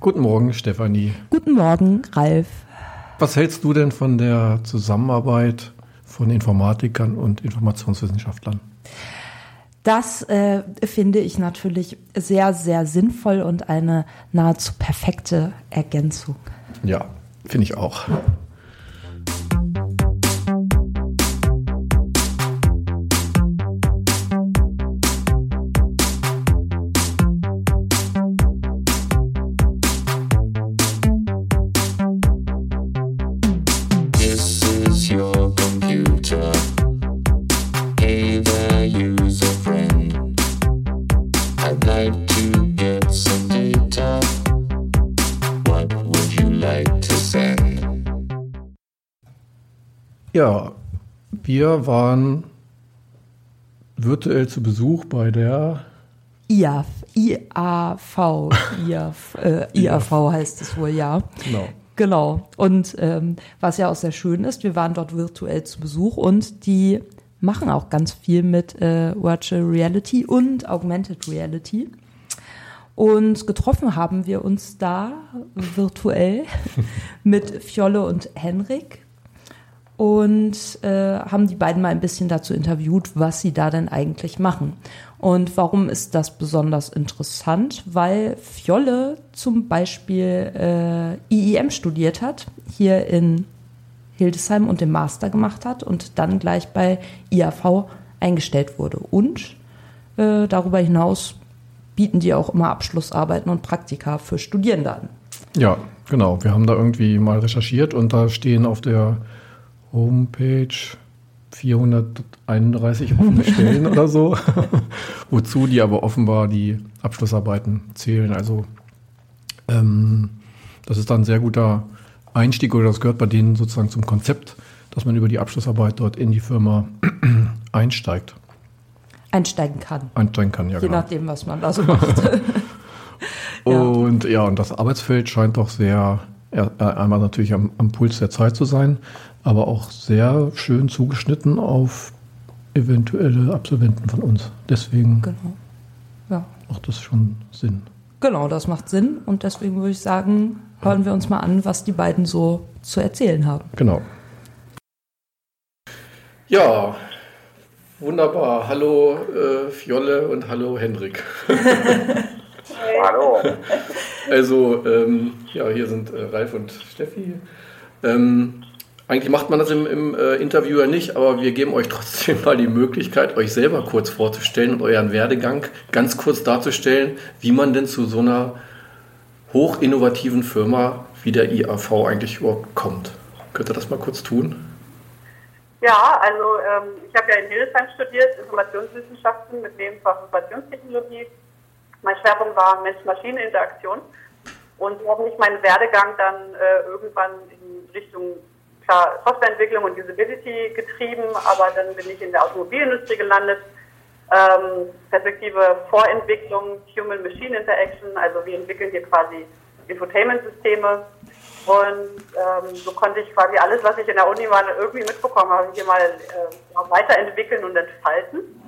Guten Morgen, Stefanie. Guten Morgen, Ralf. Was hältst du denn von der Zusammenarbeit von Informatikern und Informationswissenschaftlern? Das äh, finde ich natürlich sehr, sehr sinnvoll und eine nahezu perfekte Ergänzung. Ja, finde ich auch. Ja, wir waren virtuell zu Besuch bei der IAV, IAV, IAV, äh, IAV heißt es wohl, ja. Genau. Genau. Und ähm, was ja auch sehr schön ist, wir waren dort virtuell zu Besuch und die machen auch ganz viel mit äh, Virtual Reality und Augmented Reality. Und getroffen haben wir uns da virtuell mit Fjolle und Henrik und äh, haben die beiden mal ein bisschen dazu interviewt, was sie da denn eigentlich machen. Und warum ist das besonders interessant? Weil Fjolle zum Beispiel äh, IIM studiert hat, hier in Hildesheim und den Master gemacht hat und dann gleich bei IAV eingestellt wurde. Und äh, darüber hinaus bieten die auch immer Abschlussarbeiten und Praktika für Studierende an. Ja, genau. Wir haben da irgendwie mal recherchiert und da stehen auf der Homepage 431 offene Stellen oder so, wozu die aber offenbar die Abschlussarbeiten zählen. Also ähm, das ist dann ein sehr guter Einstieg oder das gehört bei denen sozusagen zum Konzept, dass man über die Abschlussarbeit dort in die Firma einsteigt. Einsteigen kann. Einsteigen kann, ja. Je genau. nachdem, was man da so macht. und ja. ja, und das Arbeitsfeld scheint doch sehr, einmal natürlich am, am Puls der Zeit zu sein, aber auch sehr schön zugeschnitten auf eventuelle Absolventen von uns. Deswegen genau. ja. macht das schon Sinn. Genau, das macht Sinn und deswegen würde ich sagen, hören wir uns mal an, was die beiden so zu erzählen haben. Genau. Ja, wunderbar. Hallo äh, Fjolle und hallo Hendrik. hallo. Also, ähm, ja, hier sind äh, Ralf und Steffi. Ähm, eigentlich macht man das im, im äh, Interview ja nicht, aber wir geben euch trotzdem mal die Möglichkeit, euch selber kurz vorzustellen und euren Werdegang ganz kurz darzustellen, wie man denn zu so einer hochinnovativen Firma wie der IAV eigentlich überhaupt kommt. Könnt ihr das mal kurz tun? Ja, also ähm, ich habe ja in Hildesheim studiert, Informationswissenschaften mit Nebenfach Informationstechnologie. Mein Schwerpunkt war Mensch-Maschine-Interaktion und habe mich meinen Werdegang dann äh, irgendwann in Richtung klar Softwareentwicklung und Usability getrieben, aber dann bin ich in der Automobilindustrie gelandet. Ähm, Perspektive Vorentwicklung, Human-Machine Interaction, also wir entwickeln hier quasi Infotainment-Systeme. Und ähm, so konnte ich quasi alles, was ich in der Uni mal irgendwie mitbekommen habe, hier mal äh, weiterentwickeln und entfalten.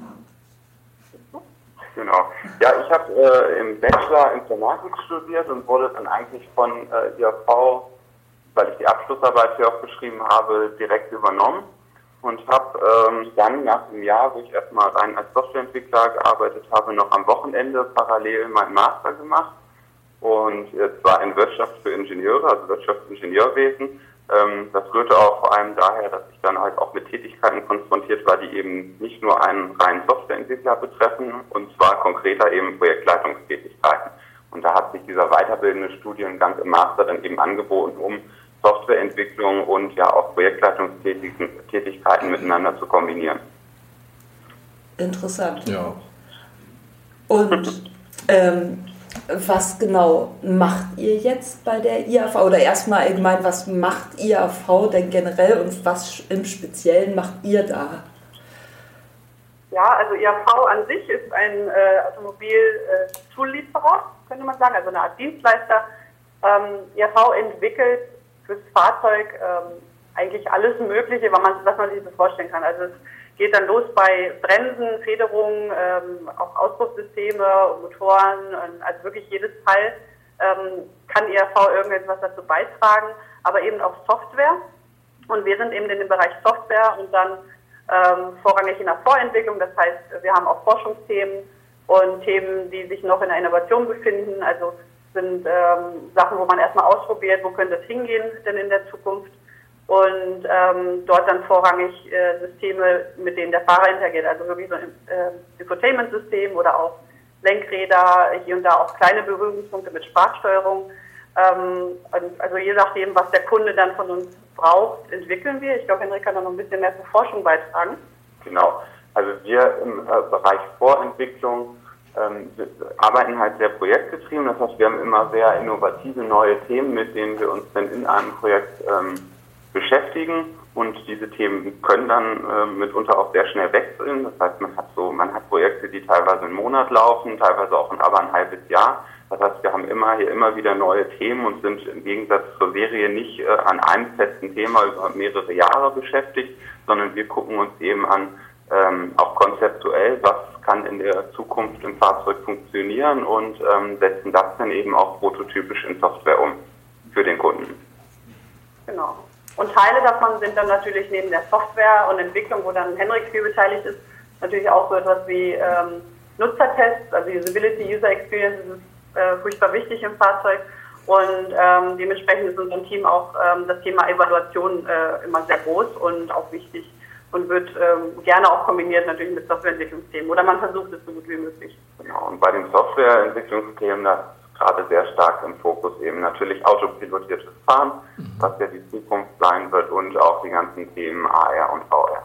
Genau. Ja, ich habe äh, im Bachelor Informatik studiert und wurde dann eigentlich von äh, IAV weil ich die Abschlussarbeit hier auch geschrieben habe, direkt übernommen und habe ähm, dann nach einem Jahr, wo ich erstmal rein als Softwareentwickler gearbeitet habe, noch am Wochenende parallel meinen Master gemacht und zwar in Wirtschaft für Ingenieure, also Wirtschaftsingenieurwesen. Ähm, das rührte auch vor allem daher, dass ich dann halt auch mit Tätigkeiten konfrontiert war, die eben nicht nur einen reinen Softwareentwickler betreffen, und zwar konkreter eben Projektleitungstätigkeiten. Und da hat sich dieser weiterbildende Studiengang im Master dann eben angeboten, um Softwareentwicklung und ja auch Projektleitungstätigkeiten miteinander zu kombinieren. Interessant. Ja. Und ähm, was genau macht ihr jetzt bei der IAV? Oder erstmal allgemein, was macht IAV denn generell und was im Speziellen macht ihr da? Ja, also IAV an sich ist ein äh, Automobil-Zulieferer, äh, könnte man sagen, also eine Art Dienstleister. Ähm, IAV entwickelt fürs Fahrzeug ähm, eigentlich alles Mögliche, was man, was man sich so vorstellen kann. Also es geht dann los bei Bremsen, Federungen, ähm, auch Auspuffsysteme, Motoren, also wirklich jedes Teil, ähm, kann IAV irgendetwas dazu beitragen, aber eben auch Software. Und wir sind eben in dem Bereich Software und dann ähm, vorrangig in der Vorentwicklung. Das heißt, wir haben auch Forschungsthemen und Themen, die sich noch in der Innovation befinden. Also sind ähm, Sachen, wo man erstmal ausprobiert, wo könnte es hingehen denn in der Zukunft. Und ähm, dort dann vorrangig äh, Systeme, mit denen der Fahrer interagiert, also wirklich so ein äh, Infotainment-System oder auch Lenkräder, hier und da auch kleine Berührungspunkte mit Sprachsteuerung. Ähm, also je nachdem, was der Kunde dann von uns braucht, entwickeln wir. Ich glaube, Henrik kann da noch ein bisschen mehr zur Forschung beitragen. Genau. Also wir im äh, Bereich Vorentwicklung ähm, arbeiten halt sehr projektgetrieben. Das heißt, wir haben immer sehr innovative neue Themen, mit denen wir uns dann in einem Projekt ähm, beschäftigen. Und diese Themen können dann äh, mitunter auch sehr schnell wechseln. Das heißt, man hat so, man hat Projekte, die teilweise einen Monat laufen, teilweise auch aber ein halbes Jahr. Das heißt, wir haben immer hier immer wieder neue Themen und sind im Gegensatz zur Serie nicht äh, an einem festen Thema über mehrere Jahre beschäftigt, sondern wir gucken uns eben an, ähm, auch konzeptuell, was kann in der Zukunft im Fahrzeug funktionieren und ähm, setzen das dann eben auch prototypisch in Software um für den Kunden. Genau. Und Teile davon sind dann natürlich neben der Software und Entwicklung, wo dann Henrik viel beteiligt ist, natürlich auch so etwas wie ähm, Nutzertests, also Usability, User Experience ist äh, furchtbar wichtig im Fahrzeug. Und ähm, dementsprechend ist unserem Team auch ähm, das Thema Evaluation äh, immer sehr groß und auch wichtig und wird ähm, gerne auch kombiniert natürlich mit Softwareentwicklungsthemen oder man versucht es so gut wie möglich. Genau, und bei den Softwareentwicklungsthemen, da gerade sehr stark im Fokus eben natürlich autopilotiertes Fahren, mhm. was ja die Zukunft sein wird und auch die ganzen Themen AR und VR.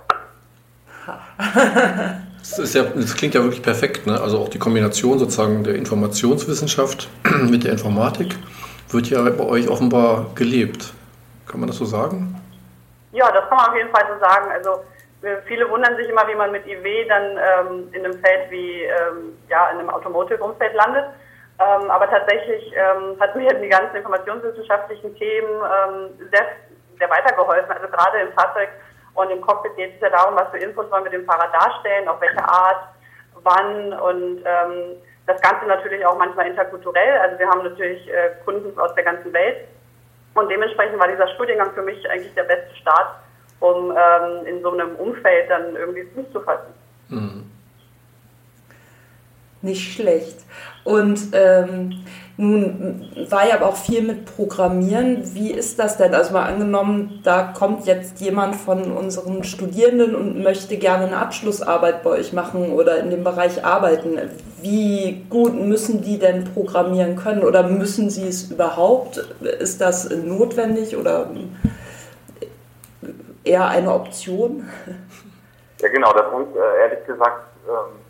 Das, ist ja, das klingt ja wirklich perfekt. Ne? Also auch die Kombination sozusagen der Informationswissenschaft mit der Informatik wird ja bei euch offenbar gelebt. Kann man das so sagen? Ja, das kann man auf jeden Fall so sagen. Also äh, viele wundern sich immer, wie man mit IW dann ähm, in einem Feld wie ähm, ja in einem Automotive-Umfeld landet. Ähm, aber tatsächlich ähm, hat mir die ganzen informationswissenschaftlichen Themen ähm, sehr, sehr weitergeholfen. Also gerade im Fahrzeug und im Cockpit geht es ja darum, was für Infos wollen wir dem Fahrer darstellen, auf welche Art, wann und ähm, das Ganze natürlich auch manchmal interkulturell. Also wir haben natürlich äh, Kunden aus der ganzen Welt und dementsprechend war dieser Studiengang für mich eigentlich der beste Start, um ähm, in so einem Umfeld dann irgendwie Fuß zu fassen. Mhm. Nicht schlecht. Und ähm, nun war ja auch viel mit Programmieren. Wie ist das denn? Also mal angenommen, da kommt jetzt jemand von unseren Studierenden und möchte gerne eine Abschlussarbeit bei euch machen oder in dem Bereich arbeiten. Wie gut müssen die denn programmieren können oder müssen sie es überhaupt? Ist das notwendig oder eher eine Option? Ja genau, das hängt äh, ehrlich gesagt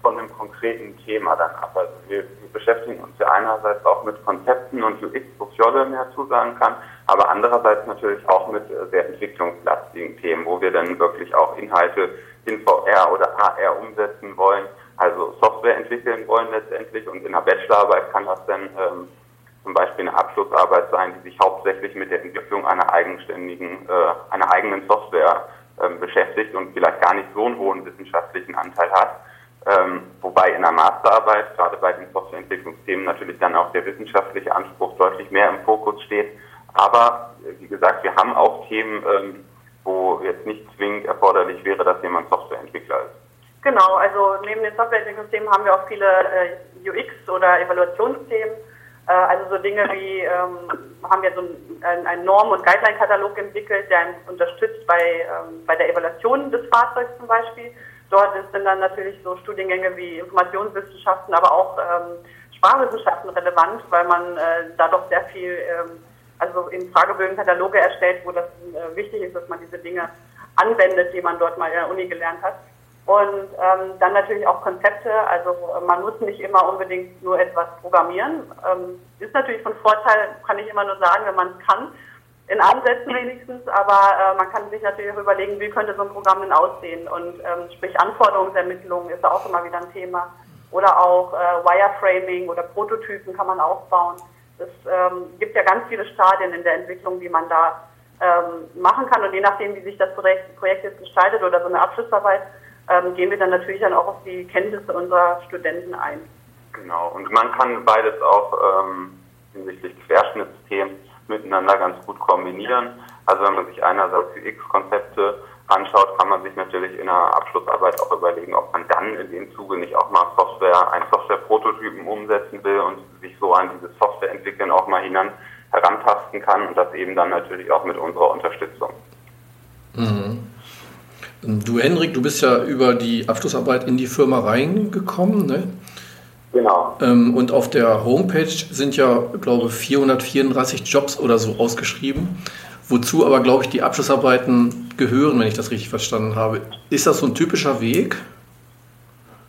von einem konkreten Thema dann ab. Also wir, wir, beschäftigen uns ja einerseits auch mit Konzepten und UX, wo Fjolle mehr zusagen kann, aber andererseits natürlich auch mit äh, sehr entwicklungslastigen Themen, wo wir dann wirklich auch Inhalte in VR oder AR umsetzen wollen, also Software entwickeln wollen letztendlich und in der Bachelorarbeit kann das dann ähm, zum Beispiel eine Abschlussarbeit sein, die sich hauptsächlich mit der Entwicklung einer eigenständigen, äh, einer eigenen Software ähm, beschäftigt und vielleicht gar nicht so einen hohen wissenschaftlichen Anteil hat. Ähm, wobei in der Masterarbeit, gerade bei den Softwareentwicklungsthemen, natürlich dann auch der wissenschaftliche Anspruch deutlich mehr im Fokus steht. Aber äh, wie gesagt, wir haben auch Themen, ähm, wo jetzt nicht zwingend erforderlich wäre, dass jemand Softwareentwickler ist. Genau, also neben den Softwareentwicklungsthemen haben wir auch viele äh, UX- oder Evaluationsthemen. Äh, also so Dinge wie, ähm, haben wir so einen, einen Norm- und Guideline-Katalog entwickelt, der einen unterstützt bei, ähm, bei der Evaluation des Fahrzeugs zum Beispiel. Dort sind dann natürlich so Studiengänge wie Informationswissenschaften, aber auch ähm, Sprachwissenschaften relevant, weil man äh, da doch sehr viel, ähm, also in Fragebögen Kataloge erstellt, wo das äh, wichtig ist, dass man diese Dinge anwendet, die man dort mal in der Uni gelernt hat. Und ähm, dann natürlich auch Konzepte. Also man muss nicht immer unbedingt nur etwas programmieren. Ähm, ist natürlich von Vorteil, kann ich immer nur sagen, wenn man es kann in Ansätzen wenigstens, aber äh, man kann sich natürlich auch überlegen, wie könnte so ein Programm denn aussehen und ähm, sprich Anforderungsermittlung ist auch immer wieder ein Thema oder auch äh, Wireframing oder Prototypen kann man aufbauen. Es ähm, gibt ja ganz viele Stadien in der Entwicklung, die man da ähm, machen kann und je nachdem, wie sich das Projekt, Projekt jetzt gestaltet oder so eine Abschlussarbeit, ähm, gehen wir dann natürlich dann auch auf die Kenntnisse unserer Studenten ein. Genau und man kann beides auch ähm hinsichtlich Querschnittsthemen miteinander ganz gut kombinieren. Also wenn man sich einerseits UX-Konzepte anschaut, kann man sich natürlich in der Abschlussarbeit auch überlegen, ob man dann in dem Zuge nicht auch mal Software, einen Software-Prototypen umsetzen will und sich so an dieses Softwareentwickeln auch mal hinan, herantasten kann und das eben dann natürlich auch mit unserer Unterstützung. Mhm. Du Henrik, du bist ja über die Abschlussarbeit in die Firma reingekommen, ne? Genau. Ähm, und auf der Homepage sind ja, glaube ich, 434 Jobs oder so ausgeschrieben, wozu aber, glaube ich, die Abschlussarbeiten gehören, wenn ich das richtig verstanden habe. Ist das so ein typischer Weg?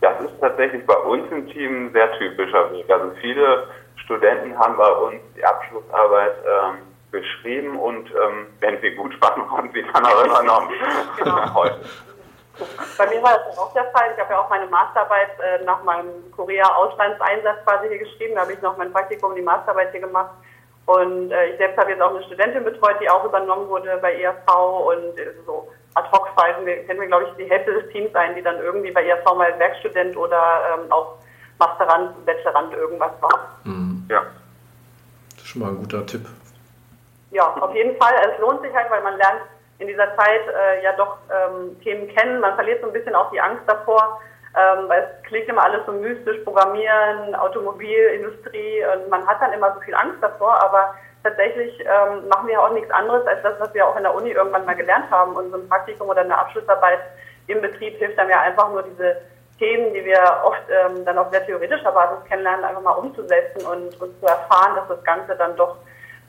Das ist tatsächlich bei uns im Team ein sehr typischer Weg. Also viele Studenten haben bei uns die Abschlussarbeit ähm, geschrieben und ähm, wenn sie gut waren, haben sie dann auch übernommen. genau. Bei mir war das auch der Fall. Ich habe ja auch meine Masterarbeit äh, nach meinem Korea-Auslandseinsatz quasi hier geschrieben. Da habe ich noch mein Praktikum, die Masterarbeit hier gemacht. Und äh, ich selbst habe jetzt auch eine Studentin betreut, die auch übernommen wurde bei ERV und äh, so Ad-Hoc-Phasen. Wir kennen, glaube ich, die Hälfte des Teams ein, die dann irgendwie bei ERV mal Werkstudent oder ähm, auch Masterand, Bachelorand irgendwas war. Mhm. Ja. Das ist schon mal ein guter Tipp. Ja, auf jeden Fall. Es lohnt sich halt, weil man lernt in dieser Zeit äh, ja doch ähm, Themen kennen. Man verliert so ein bisschen auch die Angst davor, ähm, weil es klingt immer alles so mystisch, Programmieren, Automobilindustrie und man hat dann immer so viel Angst davor, aber tatsächlich ähm, machen wir auch nichts anderes als das, was wir auch in der Uni irgendwann mal gelernt haben. Und so ein Praktikum oder eine Abschlussarbeit im Betrieb hilft dann ja einfach nur diese Themen, die wir oft ähm, dann auf sehr theoretischer Basis kennenlernen, einfach mal umzusetzen und, und zu erfahren, dass das Ganze dann doch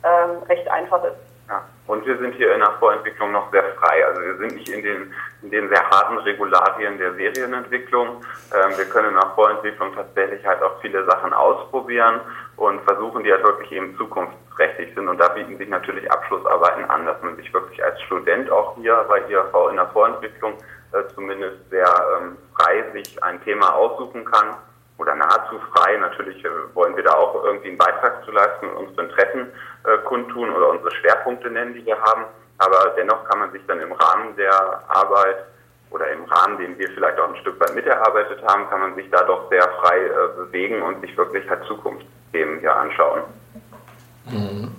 ähm, recht einfach ist. Ja. Und wir sind hier in der Vorentwicklung noch sehr frei. Also wir sind nicht in den, in den sehr harten Regularien der Serienentwicklung. Ähm, wir können in der Vorentwicklung tatsächlich halt auch viele Sachen ausprobieren und versuchen, die halt wirklich eben zukunftsträchtig sind. Und da bieten sich natürlich Abschlussarbeiten an, dass man sich wirklich als Student auch hier bei IAV in der Vorentwicklung äh, zumindest sehr ähm, frei sich ein Thema aussuchen kann oder nahezu frei. Natürlich äh, wollen wir da auch irgendwie einen Beitrag zu leisten und unsere Interessen äh, kundtun oder unsere Schwerpunkte nennen, die wir haben. Aber dennoch kann man sich dann im Rahmen der Arbeit oder im Rahmen, den wir vielleicht auch ein Stück weit miterarbeitet haben, kann man sich da doch sehr frei äh, bewegen und sich wirklich halt Zukunftsthemen hier anschauen. Mhm.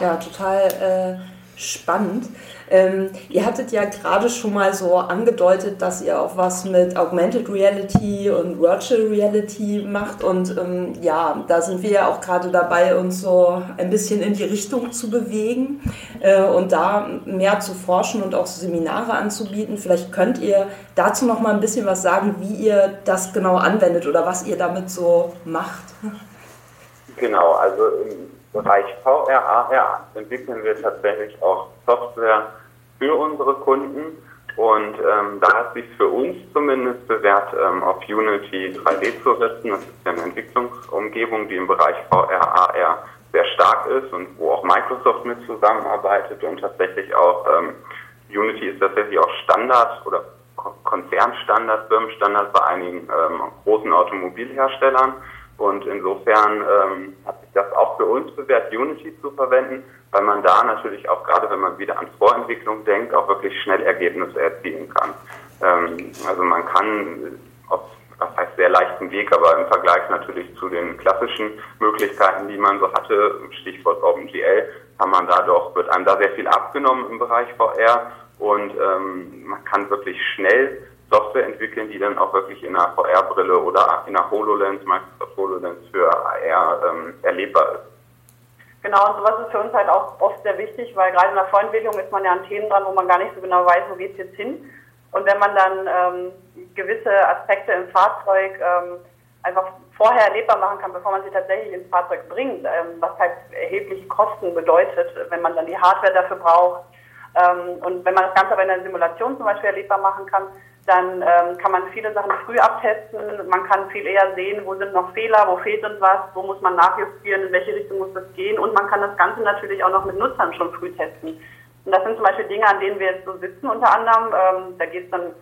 Ja, total äh, spannend. Ähm, ihr hattet ja gerade schon mal so angedeutet, dass ihr auch was mit Augmented Reality und Virtual Reality macht. Und ähm, ja, da sind wir ja auch gerade dabei, uns so ein bisschen in die Richtung zu bewegen äh, und da mehr zu forschen und auch Seminare anzubieten. Vielleicht könnt ihr dazu noch mal ein bisschen was sagen, wie ihr das genau anwendet oder was ihr damit so macht. Genau, also Bereich VR, AR entwickeln wir tatsächlich auch Software für unsere Kunden. Und ähm, da hat sich für uns zumindest bewährt, ähm, auf Unity 3D zu setzen. Das ist ja eine Entwicklungsumgebung, die im Bereich VR, AR sehr stark ist und wo auch Microsoft mit zusammenarbeitet und tatsächlich auch ähm, Unity ist tatsächlich auch Standard oder Konzernstandard, Firmenstandard bei einigen ähm, großen Automobilherstellern. Und insofern ähm, hat sich das auch für uns bewährt, Unity zu verwenden, weil man da natürlich auch gerade, wenn man wieder an Vorentwicklung denkt, auch wirklich schnell Ergebnisse erzielen kann. Ähm, also man kann auf, das heißt sehr leichten Weg, aber im Vergleich natürlich zu den klassischen Möglichkeiten, die man so hatte, Stichwort OpenGL, kann man da doch, wird einem da sehr viel abgenommen im Bereich VR und ähm, man kann wirklich schnell Software entwickeln, die dann auch wirklich in einer VR-Brille oder in einer HoloLens, Microsoft HoloLens für AR ähm, erlebbar ist. Genau, und sowas ist für uns halt auch oft sehr wichtig, weil gerade in der Vorentwicklung ist man ja an Themen dran, wo man gar nicht so genau weiß, wo geht es jetzt hin. Und wenn man dann ähm, gewisse Aspekte im Fahrzeug ähm, einfach vorher erlebbar machen kann, bevor man sie tatsächlich ins Fahrzeug bringt, ähm, was halt erhebliche Kosten bedeutet, wenn man dann die Hardware dafür braucht. Ähm, und wenn man das Ganze aber in der Simulation zum Beispiel erlebbar machen kann, dann ähm, kann man viele Sachen früh abtesten. Man kann viel eher sehen, wo sind noch Fehler, wo fehlt uns was, wo muss man nachjustieren, in welche Richtung muss das gehen. Und man kann das Ganze natürlich auch noch mit Nutzern schon früh testen. Und das sind zum Beispiel Dinge, an denen wir jetzt so sitzen unter anderem. Ähm, da geht es dann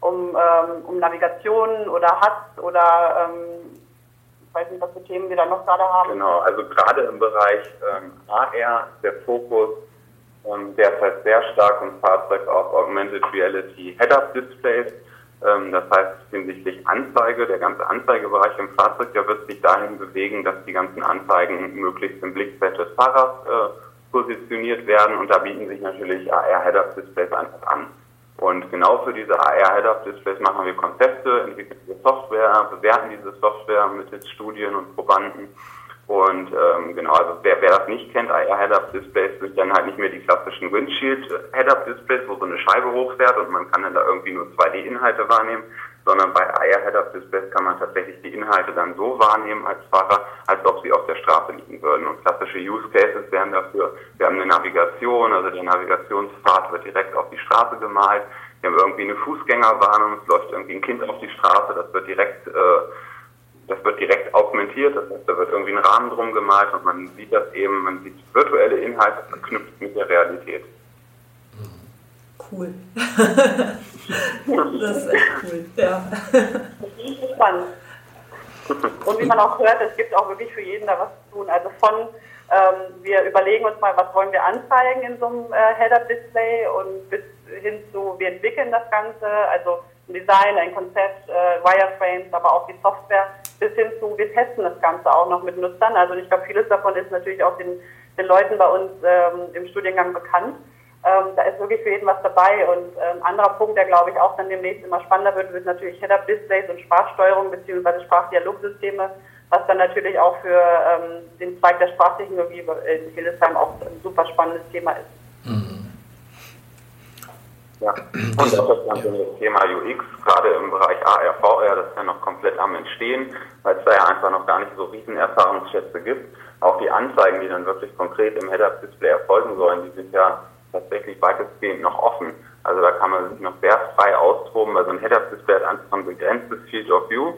um, ähm, um Navigation oder HUDs oder ähm, ich weiß nicht, was für Themen wir da noch gerade haben. Genau, also gerade im Bereich ähm, AR der Fokus ähm, derzeit sehr stark im Fahrzeug auf Augmented Reality Head-Up-Displays. Ähm, das heißt, hinsichtlich Anzeige, der ganze Anzeigebereich im Fahrzeug, der wird sich dahin bewegen, dass die ganzen Anzeigen möglichst im Blickfeld des Fahrers äh, positioniert werden und da bieten sich natürlich AR-Head-Up-Displays einfach an. Und genau für diese AR-Head-Up-Displays machen wir Konzepte, entwickeln wir Software, bewerten diese Software mittels Studien und Probanden und ähm, genau, also wer, wer das nicht kennt, AR Head-Up-Displays sind dann halt nicht mehr die klassischen Windshield-Head-Up-Displays, wo so eine Scheibe hochfährt und man kann dann da irgendwie nur 2D-Inhalte wahrnehmen, sondern bei AR Head-Up-Displays kann man tatsächlich die Inhalte dann so wahrnehmen als Fahrer, als ob sie auf der Straße liegen würden. Und klassische Use Cases wären dafür, wir haben eine Navigation, also der Navigationspfad wird direkt auf die Straße gemalt, wir haben irgendwie eine Fußgängerwarnung, es läuft irgendwie ein Kind auf die Straße, das wird direkt äh, das wird direkt augmentiert, das heißt, da wird irgendwie ein Rahmen drum gemalt und man sieht das eben, man sieht virtuelle Inhalte verknüpft mit der Realität. Cool. das ist echt cool, ja. Spannend. Und wie man auch hört, es gibt auch wirklich für jeden da was zu tun. Also von, ähm, wir überlegen uns mal, was wollen wir anzeigen in so einem äh, Head-Up-Display und bis hin zu, wir entwickeln das Ganze, also ein Design, ein Konzept, äh, Wireframes, aber auch die Software bis hin zu, wir testen das Ganze auch noch mit Nutzern. Also ich glaube, vieles davon ist natürlich auch den, den Leuten bei uns ähm, im Studiengang bekannt. Ähm, da ist wirklich für jeden was dabei. Und ähm, anderer Punkt, der glaube ich auch dann demnächst immer spannender wird, wird natürlich Head-Up-Displays und Sprachsteuerung bzw. Sprachdialogsysteme, was dann natürlich auch für ähm, den Zweig der Sprachtechnologie in Hildesheim auch ein super spannendes Thema ist. Ja, und auch das ganze Thema UX, gerade im Bereich AR, VR, das ist ja noch komplett am Entstehen, weil es da ja einfach noch gar nicht so riesen Erfahrungsschätze gibt. Auch die Anzeigen, die dann wirklich konkret im Head-Up-Display erfolgen sollen, die sind ja tatsächlich weitestgehend noch offen. Also da kann man sich noch sehr frei austoben, weil so ein Head-Up-Display hat einfach ein begrenztes Field of View.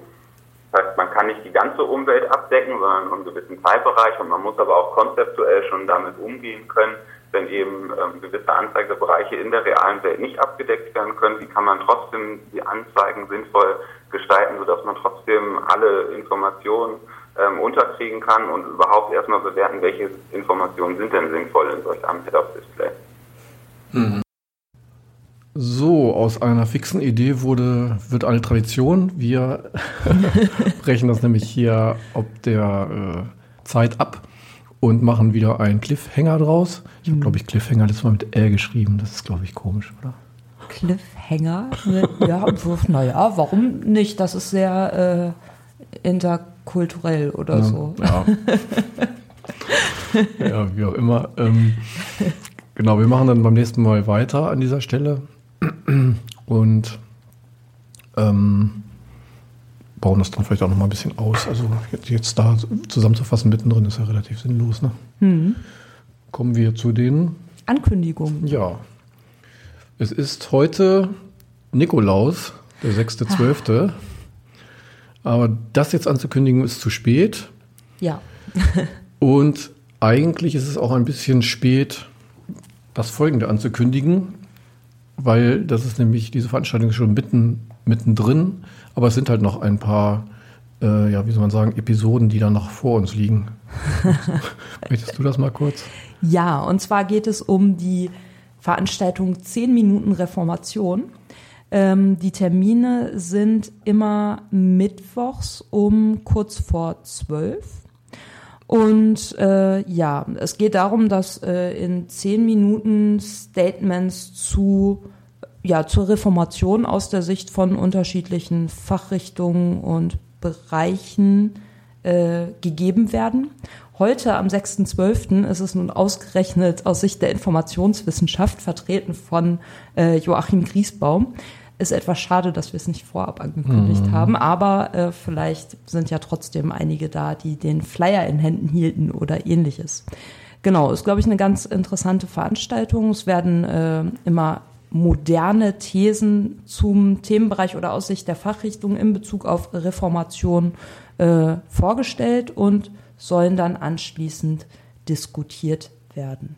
Das heißt, man kann nicht die ganze Umwelt abdecken, sondern einen gewissen Teilbereich und man muss aber auch konzeptuell schon damit umgehen können, wenn eben ähm, gewisse Anzeigebereiche in der realen Welt nicht abgedeckt werden können, wie kann man trotzdem die Anzeigen sinnvoll gestalten, sodass man trotzdem alle Informationen ähm, unterkriegen kann und überhaupt erstmal bewerten, welche Informationen sind denn sinnvoll in solch einem Head-Up-Display. Mhm. So, aus einer fixen Idee wurde, wird eine Tradition. Wir brechen das nämlich hier ob der äh, Zeit ab und machen wieder einen Cliffhanger draus. Ich habe, glaube ich, Cliffhanger letztes Mal mit L geschrieben. Das ist, glaube ich, komisch, oder? Cliffhanger? ja, naja, warum nicht? Das ist sehr äh, interkulturell oder ja, so. Ja. ja, wie auch immer. Ähm, genau, wir machen dann beim nächsten Mal weiter an dieser Stelle. Und ähm, bauen das dann vielleicht auch noch mal ein bisschen aus. Also jetzt, da zusammenzufassen mittendrin ist ja relativ sinnlos. Ne? Mhm. Kommen wir zu den Ankündigungen. Ja. Es ist heute Nikolaus, der 6.12. Aber das jetzt anzukündigen ist zu spät. Ja. Und eigentlich ist es auch ein bisschen spät, das Folgende anzukündigen, weil das ist nämlich, diese Veranstaltung ist schon mitten, mittendrin. Aber es sind halt noch ein paar, äh, ja, wie soll man sagen, Episoden, die dann noch vor uns liegen. Möchtest du das mal kurz? Ja, und zwar geht es um die Veranstaltung 10 Minuten Reformation. Ähm, die Termine sind immer mittwochs um kurz vor zwölf. Und äh, ja, es geht darum, dass äh, in zehn Minuten Statements zu ja, zur Reformation aus der Sicht von unterschiedlichen Fachrichtungen und Bereichen äh, gegeben werden. Heute am 6.12. ist es nun ausgerechnet aus Sicht der Informationswissenschaft, vertreten von äh, Joachim Griesbaum. Ist etwas schade, dass wir es nicht vorab angekündigt mhm. haben, aber äh, vielleicht sind ja trotzdem einige da, die den Flyer in Händen hielten oder ähnliches. Genau, ist, glaube ich, eine ganz interessante Veranstaltung. Es werden äh, immer moderne Thesen zum Themenbereich oder aus Sicht der Fachrichtung in Bezug auf Reformation äh, vorgestellt und sollen dann anschließend diskutiert werden.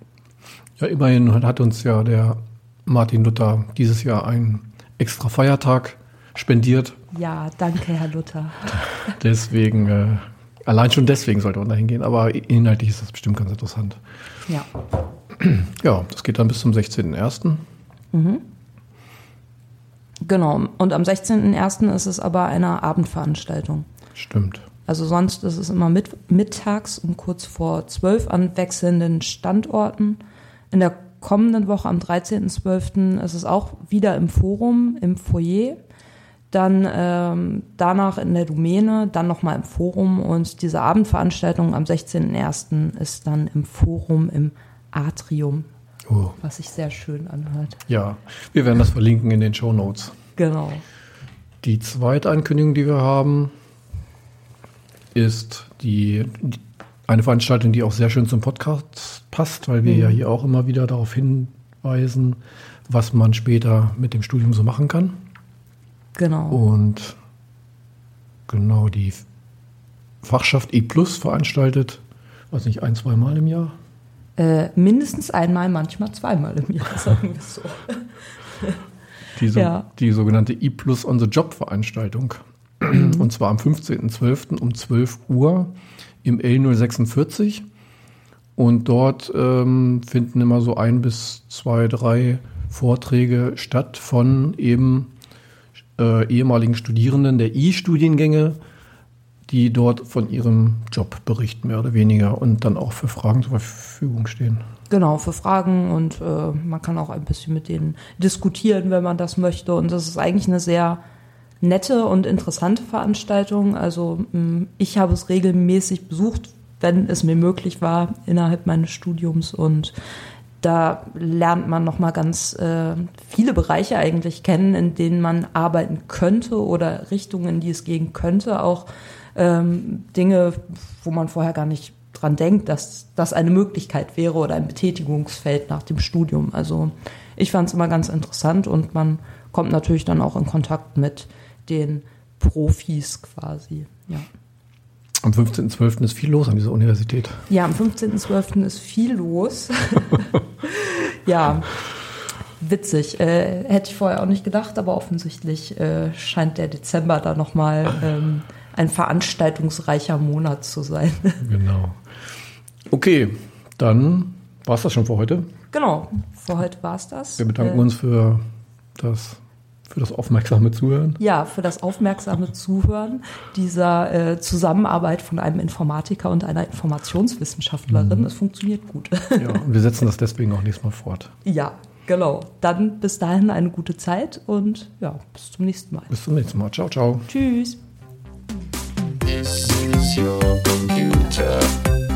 Ja, immerhin hat uns ja der Martin Luther dieses Jahr einen extra Feiertag spendiert. Ja, danke, Herr Luther. deswegen, äh, allein schon deswegen sollte man da hingehen, aber inhaltlich ist das bestimmt ganz interessant. Ja. Ja, das geht dann bis zum 16.01. Mhm. Genau. Und am 16.01. ist es aber eine Abendveranstaltung. Stimmt. Also sonst ist es immer mit, mittags um kurz vor 12 an wechselnden Standorten. In der kommenden Woche am 13.12. ist es auch wieder im Forum, im Foyer. Dann ähm, danach in der Domäne, dann nochmal im Forum und diese Abendveranstaltung am 16.01. ist dann im Forum im Atrium, oh. was sich sehr schön anhört. Ja, wir werden das verlinken in den Show Notes. Genau. Die zweite Ankündigung, die wir haben, ist die, die, eine Veranstaltung, die auch sehr schön zum Podcast passt, weil wir mhm. ja hier auch immer wieder darauf hinweisen, was man später mit dem Studium so machen kann. Genau. Und genau die Fachschaft E Plus veranstaltet, weiß nicht, ein, zwei Mal im Jahr? Äh, mindestens einmal, manchmal zweimal im Jahr, sagen wir so. Die, so, ja. die sogenannte E Plus on the Job Veranstaltung. Mhm. Und zwar am 15.12. um 12 Uhr im L046. Und dort ähm, finden immer so ein bis zwei, drei Vorträge statt von eben äh, ehemaligen Studierenden der E-Studiengänge, die dort von ihrem Job berichten, mehr oder weniger, und dann auch für Fragen zur Verfügung stehen. Genau, für Fragen und äh, man kann auch ein bisschen mit denen diskutieren, wenn man das möchte. Und das ist eigentlich eine sehr nette und interessante Veranstaltung. Also mm, ich habe es regelmäßig besucht, wenn es mir möglich war, innerhalb meines Studiums und da lernt man nochmal ganz äh, viele Bereiche eigentlich kennen, in denen man arbeiten könnte oder Richtungen, in die es gehen könnte. Auch ähm, Dinge, wo man vorher gar nicht dran denkt, dass das eine Möglichkeit wäre oder ein Betätigungsfeld nach dem Studium. Also ich fand es immer ganz interessant und man kommt natürlich dann auch in Kontakt mit den Profis quasi. Ja. Am 15.12. ist viel los an dieser Universität. Ja, am 15.12. ist viel los. ja, witzig. Äh, hätte ich vorher auch nicht gedacht, aber offensichtlich äh, scheint der Dezember da nochmal ähm, ein veranstaltungsreicher Monat zu sein. genau. Okay, dann war es das schon für heute. Genau, für heute war es das. Wir bedanken äh, uns für das für das aufmerksame Zuhören. Ja, für das aufmerksame Zuhören dieser äh, Zusammenarbeit von einem Informatiker und einer Informationswissenschaftlerin. Es mhm. funktioniert gut. Ja, und wir setzen das deswegen auch nächstes Mal fort. Ja, genau. Dann bis dahin eine gute Zeit und ja, bis zum nächsten Mal. Bis zum nächsten Mal. Ciao, ciao. Tschüss. your computer.